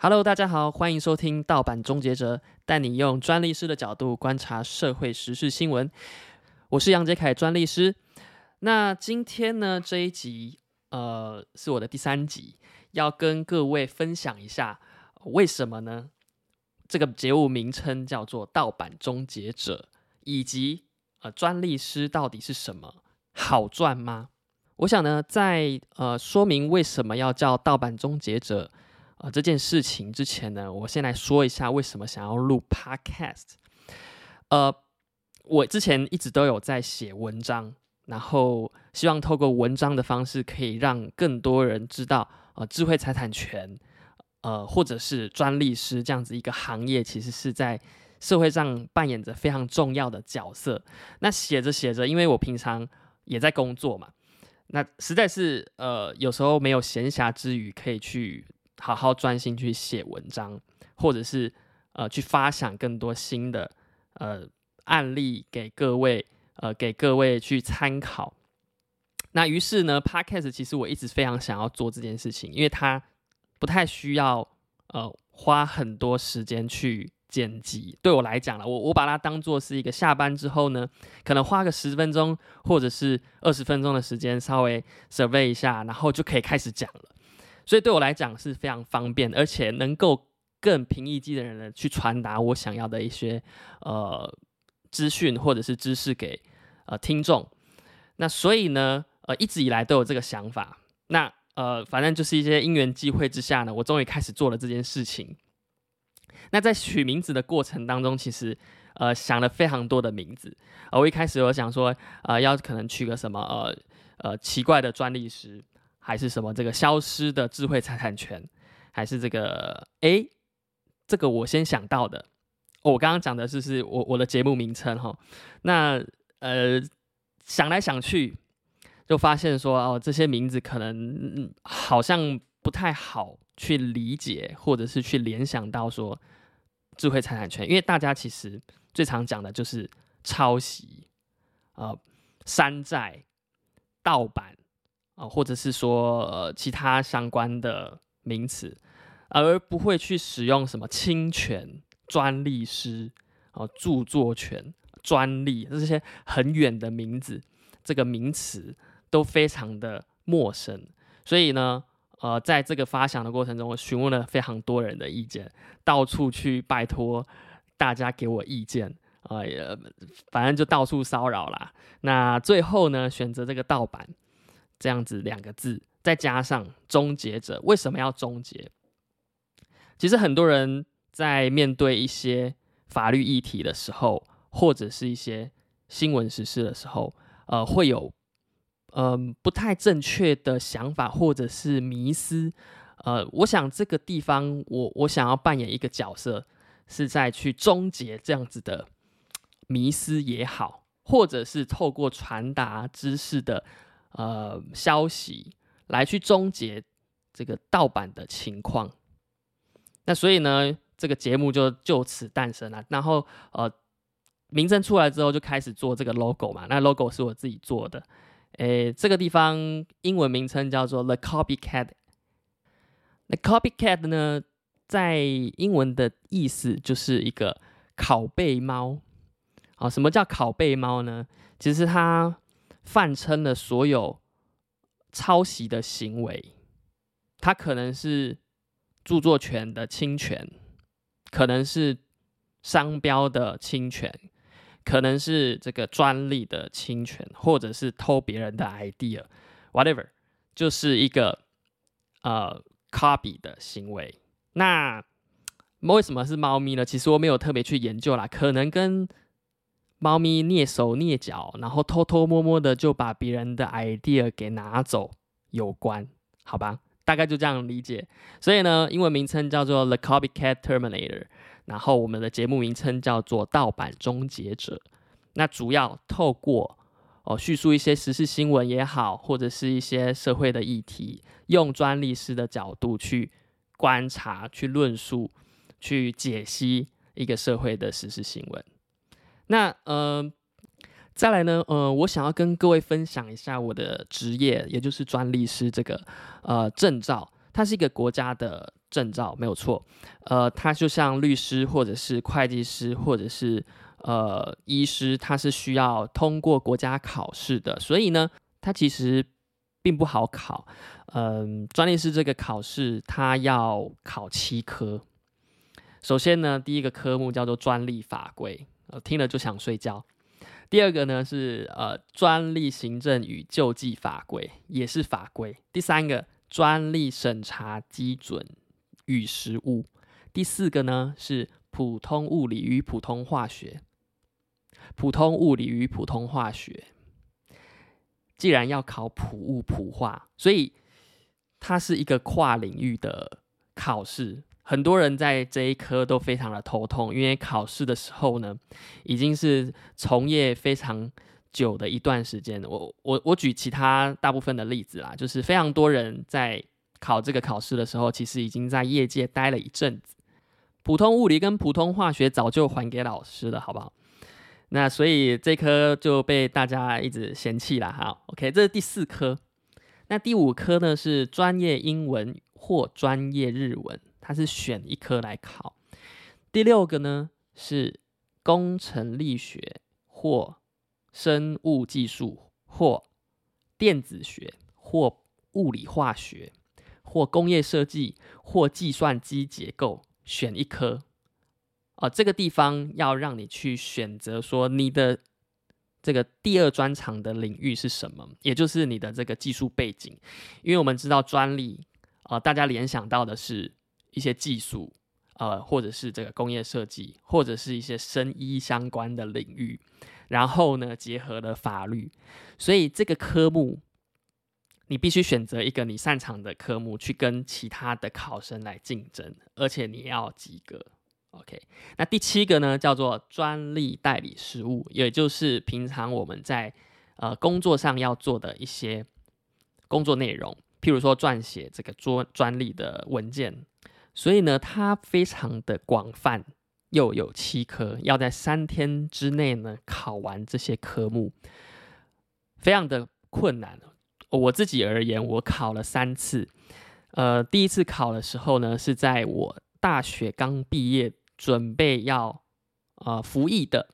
Hello，大家好，欢迎收听《盗版终结者》，带你用专利师的角度观察社会时事新闻。我是杨杰凯，专利师。那今天呢，这一集呃是我的第三集，要跟各位分享一下为什么呢？这个节目名称叫做《盗版终结者》，以及呃专利师到底是什么？好赚吗？我想呢，在呃说明为什么要叫盗版终结者。呃，这件事情之前呢，我先来说一下为什么想要录 Podcast。呃，我之前一直都有在写文章，然后希望透过文章的方式，可以让更多人知道，呃，智慧财产权，呃，或者是专利师这样子一个行业，其实是在社会上扮演着非常重要的角色。那写着写着，因为我平常也在工作嘛，那实在是呃，有时候没有闲暇之余可以去。好好专心去写文章，或者是呃去发想更多新的呃案例给各位呃给各位去参考。那于是呢，Podcast 其实我一直非常想要做这件事情，因为它不太需要呃花很多时间去剪辑。对我来讲了，我我把它当做是一个下班之后呢，可能花个十分钟或者是二十分钟的时间，稍微 survey 一下，然后就可以开始讲了。所以对我来讲是非常方便，而且能够更平易近人的去传达我想要的一些呃资讯或者是知识给呃听众。那所以呢，呃一直以来都有这个想法。那呃反正就是一些因缘际会之下呢，我终于开始做了这件事情。那在取名字的过程当中，其实呃想了非常多的名字。我一开始我想说，呃要可能取个什么呃呃奇怪的专利师。还是什么这个消失的智慧财产权，还是这个哎，这个我先想到的。我刚刚讲的是是我我的节目名称哈。那呃想来想去，就发现说哦这些名字可能好像不太好去理解，或者是去联想到说智慧财产权，因为大家其实最常讲的就是抄袭、呃山寨、盗版。啊，或者是说呃其他相关的名词，而不会去使用什么侵权、专利师、哦著作权、专利这些很远的名字，这个名词都非常的陌生。所以呢，呃，在这个发想的过程中，我询问了非常多人的意见，到处去拜托大家给我意见啊，呃，反正就到处骚扰啦。那最后呢，选择这个盗版。这样子两个字，再加上终结者，为什么要终结？其实很多人在面对一些法律议题的时候，或者是一些新闻时事的时候，呃，会有嗯不太正确的想法，或者是迷思。呃，我想这个地方，我我想要扮演一个角色，是在去终结这样子的迷思也好，或者是透过传达知识的。呃，消息来去终结这个盗版的情况。那所以呢，这个节目就就此诞生了。然后呃，名称出来之后，就开始做这个 logo 嘛。那 logo 是我自己做的。诶，这个地方英文名称叫做 The Copycat。那 Copycat 呢，在英文的意思就是一个拷贝猫。好，什么叫拷贝猫呢？其实它。泛称了所有抄袭的行为，它可能是著作权的侵权，可能是商标的侵权，可能是这个专利的侵权，或者是偷别人的 idea，whatever，就是一个呃 copy 的行为。那为什么是猫咪呢？其实我没有特别去研究啦，可能跟猫咪蹑手蹑脚，然后偷偷摸摸的就把别人的 idea 给拿走，有关，好吧？大概就这样理解。所以呢，英文名称叫做 The Copycat Terminator，然后我们的节目名称叫做盗版终结者。那主要透过哦叙述一些时事新闻也好，或者是一些社会的议题，用专利师的角度去观察、去论述、去解析一个社会的时事新闻。那呃，再来呢，呃，我想要跟各位分享一下我的职业，也就是专利师这个呃证照，它是一个国家的证照，没有错。呃，它就像律师或者是会计师或者是呃医师，他是需要通过国家考试的，所以呢，它其实并不好考。嗯，专利师这个考试，它要考七科。首先呢，第一个科目叫做专利法规，呃，听了就想睡觉。第二个呢是呃专利行政与救济法规，也是法规。第三个专利审查基准与实务。第四个呢是普通物理与普通化学，普通物理与普通化学。既然要考普物普化，所以它是一个跨领域的考试。很多人在这一科都非常的头痛，因为考试的时候呢，已经是从业非常久的一段时间。我我我举其他大部分的例子啦，就是非常多人在考这个考试的时候，其实已经在业界待了一阵子。普通物理跟普通化学早就还给老师了，好不好？那所以这科就被大家一直嫌弃了哈。OK，这是第四科。那第五科呢是专业英文或专业日文。它是选一科来考，第六个呢是工程力学或生物技术或电子学或物理化学或工业设计或计算机结构，选一科。啊，这个地方要让你去选择说你的这个第二专长的领域是什么，也就是你的这个技术背景，因为我们知道专利啊，大家联想到的是。一些技术，呃，或者是这个工业设计，或者是一些生医相关的领域，然后呢，结合了法律，所以这个科目你必须选择一个你擅长的科目去跟其他的考生来竞争，而且你要及格。OK，那第七个呢，叫做专利代理实务，也就是平常我们在呃工作上要做的一些工作内容，譬如说撰写这个专专利的文件。所以呢，它非常的广泛，又有七科，要在三天之内呢考完这些科目，非常的困难。我自己而言，我考了三次。呃，第一次考的时候呢，是在我大学刚毕业，准备要呃服役的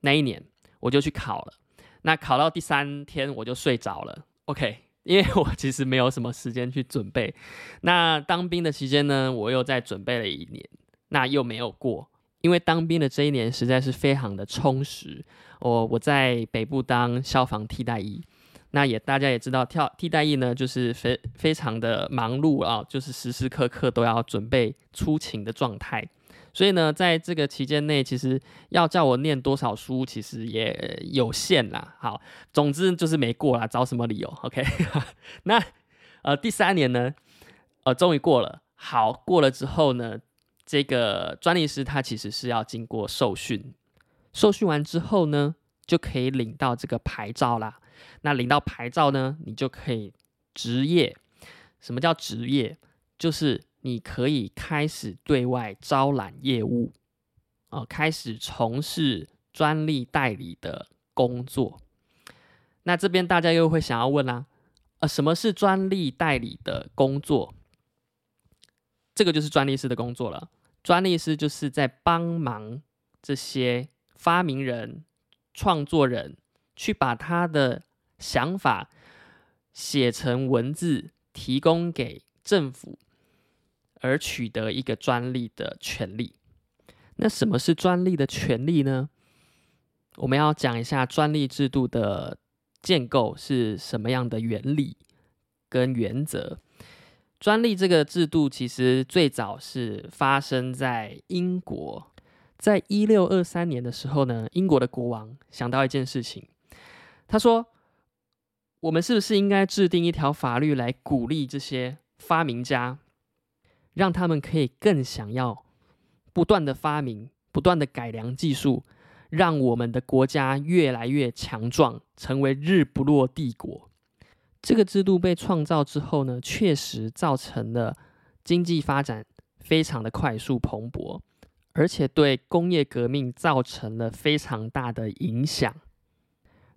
那一年，我就去考了。那考到第三天，我就睡着了。OK。因为我其实没有什么时间去准备，那当兵的期间呢，我又在准备了一年，那又没有过。因为当兵的这一年实在是非常的充实，我我在北部当消防替代役，那也大家也知道，跳替代役呢就是非非常的忙碌啊，就是时时刻刻都要准备出勤的状态。所以呢，在这个期间内，其实要叫我念多少书，其实也有限啦。好，总之就是没过啦，找什么理由？OK，那呃第三年呢，呃终于过了。好，过了之后呢，这个专利师他其实是要经过受训，受训完之后呢，就可以领到这个牌照啦。那领到牌照呢，你就可以执业。什么叫执业？就是。你可以开始对外招揽业务，哦，开始从事专利代理的工作。那这边大家又会想要问啦，呃，什么是专利代理的工作？这个就是专利师的工作了。专利师就是在帮忙这些发明人、创作人，去把他的想法写成文字，提供给政府。而取得一个专利的权利。那什么是专利的权利呢？我们要讲一下专利制度的建构是什么样的原理跟原则。专利这个制度其实最早是发生在英国，在一六二三年的时候呢，英国的国王想到一件事情，他说：“我们是不是应该制定一条法律来鼓励这些发明家？”让他们可以更想要不断的发明、不断的改良技术，让我们的国家越来越强壮，成为日不落帝国。这个制度被创造之后呢，确实造成了经济发展非常的快速蓬勃，而且对工业革命造成了非常大的影响。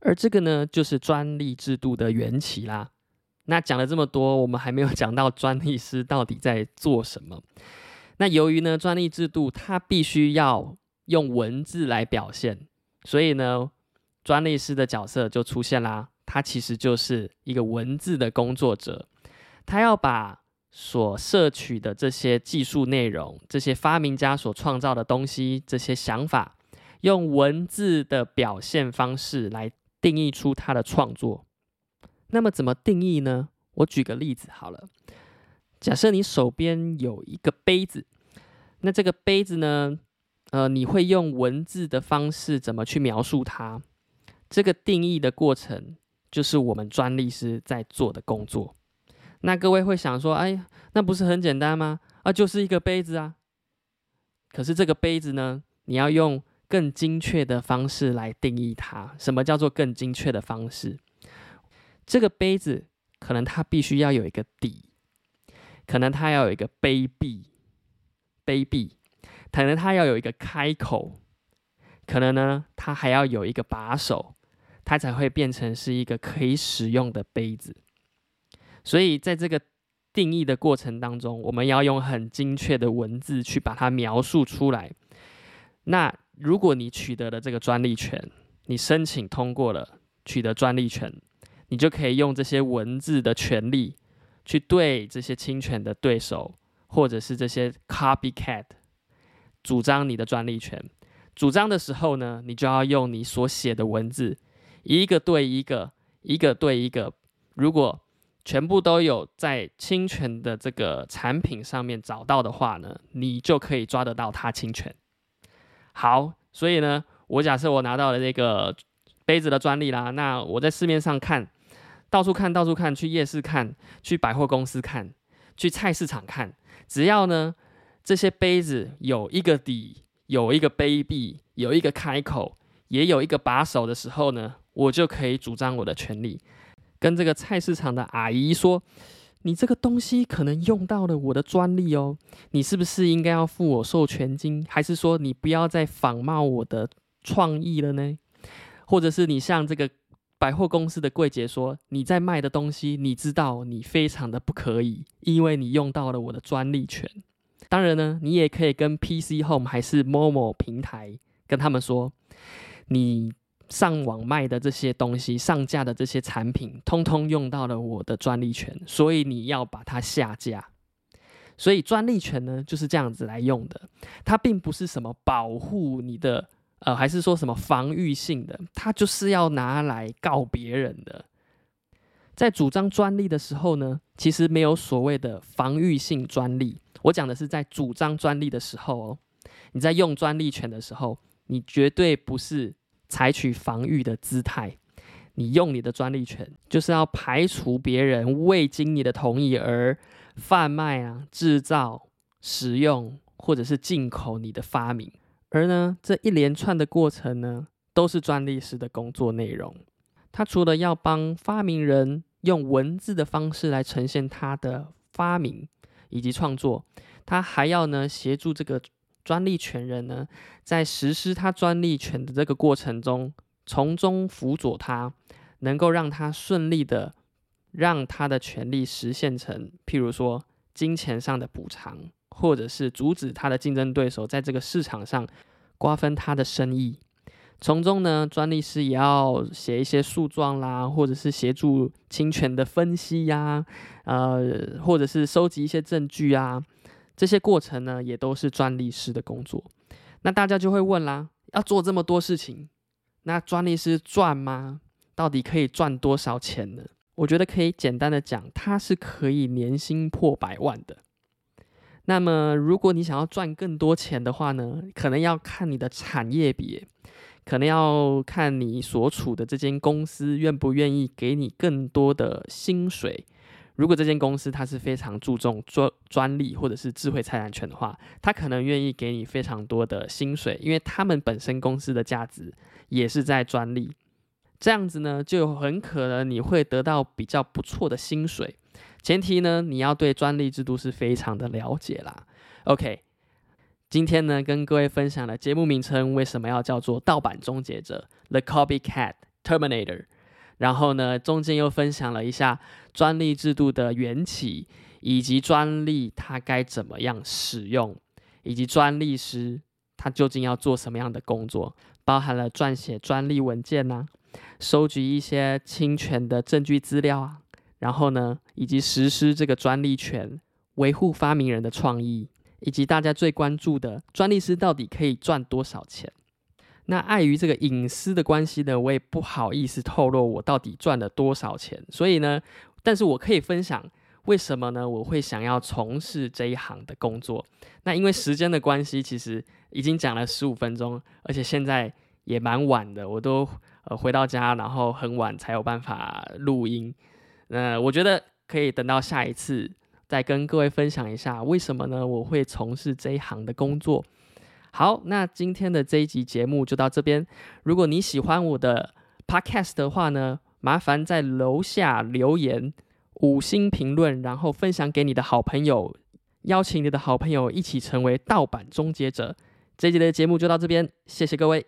而这个呢，就是专利制度的缘起啦。那讲了这么多，我们还没有讲到专利师到底在做什么。那由于呢，专利制度它必须要用文字来表现，所以呢，专利师的角色就出现啦。他其实就是一个文字的工作者，他要把所摄取的这些技术内容、这些发明家所创造的东西、这些想法，用文字的表现方式来定义出他的创作。那么怎么定义呢？我举个例子好了，假设你手边有一个杯子，那这个杯子呢，呃，你会用文字的方式怎么去描述它？这个定义的过程。就是我们专利师在做的工作。那各位会想说：“哎，那不是很简单吗？啊，就是一个杯子啊。”可是这个杯子呢，你要用更精确的方式来定义它。什么叫做更精确的方式？这个杯子可能它必须要有一个底，可能它要有一个杯壁，杯壁，可能它要有一个开口，可能呢，它还要有一个把手。它才会变成是一个可以使用的杯子，所以在这个定义的过程当中，我们要用很精确的文字去把它描述出来。那如果你取得了这个专利权，你申请通过了，取得专利权，你就可以用这些文字的权利去对这些侵权的对手，或者是这些 copycat 主张你的专利权。主张的时候呢，你就要用你所写的文字。一个对一个，一个对一个。如果全部都有在侵权的这个产品上面找到的话呢，你就可以抓得到它侵权。好，所以呢，我假设我拿到了这个杯子的专利啦，那我在市面上看到处看到处看，去夜市看，去百货公司看，去菜市场看，只要呢这些杯子有一个底，有一个杯壁，有一个开口，也有一个把手的时候呢。我就可以主张我的权利，跟这个菜市场的阿姨说：“你这个东西可能用到了我的专利哦，你是不是应该要付我授权金？还是说你不要再仿冒我的创意了呢？或者是你向这个百货公司的柜姐说，你在卖的东西，你知道你非常的不可以，因为你用到了我的专利权。当然呢，你也可以跟 PC Home 还是 Momo 平台跟他们说，你。”上网卖的这些东西，上架的这些产品，通通用到了我的专利权，所以你要把它下架。所以专利权呢，就是这样子来用的。它并不是什么保护你的，呃，还是说什么防御性的，它就是要拿来告别人的。在主张专利的时候呢，其实没有所谓的防御性专利。我讲的是在主张专利的时候哦，你在用专利权的时候，你绝对不是。采取防御的姿态，你用你的专利权，就是要排除别人未经你的同意而贩卖啊、制造、使用或者是进口你的发明。而呢，这一连串的过程呢，都是专利师的工作内容。他除了要帮发明人用文字的方式来呈现他的发明以及创作，他还要呢协助这个。专利权人呢，在实施他专利权的这个过程中，从中辅佐他，能够让他顺利的让他的权利实现成，譬如说金钱上的补偿，或者是阻止他的竞争对手在这个市场上瓜分他的生意。从中呢，专利师也要写一些诉状啦，或者是协助侵权的分析呀，呃，或者是收集一些证据啊。这些过程呢，也都是专利师的工作。那大家就会问啦，要做这么多事情，那专利师赚吗？到底可以赚多少钱呢？我觉得可以简单的讲，它是可以年薪破百万的。那么，如果你想要赚更多钱的话呢，可能要看你的产业别，可能要看你所处的这间公司愿不愿意给你更多的薪水。如果这间公司它是非常注重专专利或者是智慧财产权的话，它可能愿意给你非常多的薪水，因为他们本身公司的价值也是在专利。这样子呢，就很可能你会得到比较不错的薪水。前提呢，你要对专利制度是非常的了解啦。OK，今天呢，跟各位分享的节目名称为什么要叫做盗版终结者 The Copycat Terminator。然后呢，中间又分享了一下专利制度的缘起，以及专利它该怎么样使用，以及专利师他究竟要做什么样的工作，包含了撰写专利文件呐、收集一些侵权的证据资料啊，然后呢，以及实施这个专利权，维护发明人的创意，以及大家最关注的专利师到底可以赚多少钱。那碍于这个隐私的关系呢，我也不好意思透露我到底赚了多少钱。所以呢，但是我可以分享为什么呢？我会想要从事这一行的工作。那因为时间的关系，其实已经讲了十五分钟，而且现在也蛮晚的，我都呃回到家，然后很晚才有办法录音。那我觉得可以等到下一次再跟各位分享一下为什么呢？我会从事这一行的工作。好，那今天的这一集节目就到这边。如果你喜欢我的 podcast 的话呢，麻烦在楼下留言五星评论，然后分享给你的好朋友，邀请你的好朋友一起成为盗版终结者。这一集的节目就到这边，谢谢各位。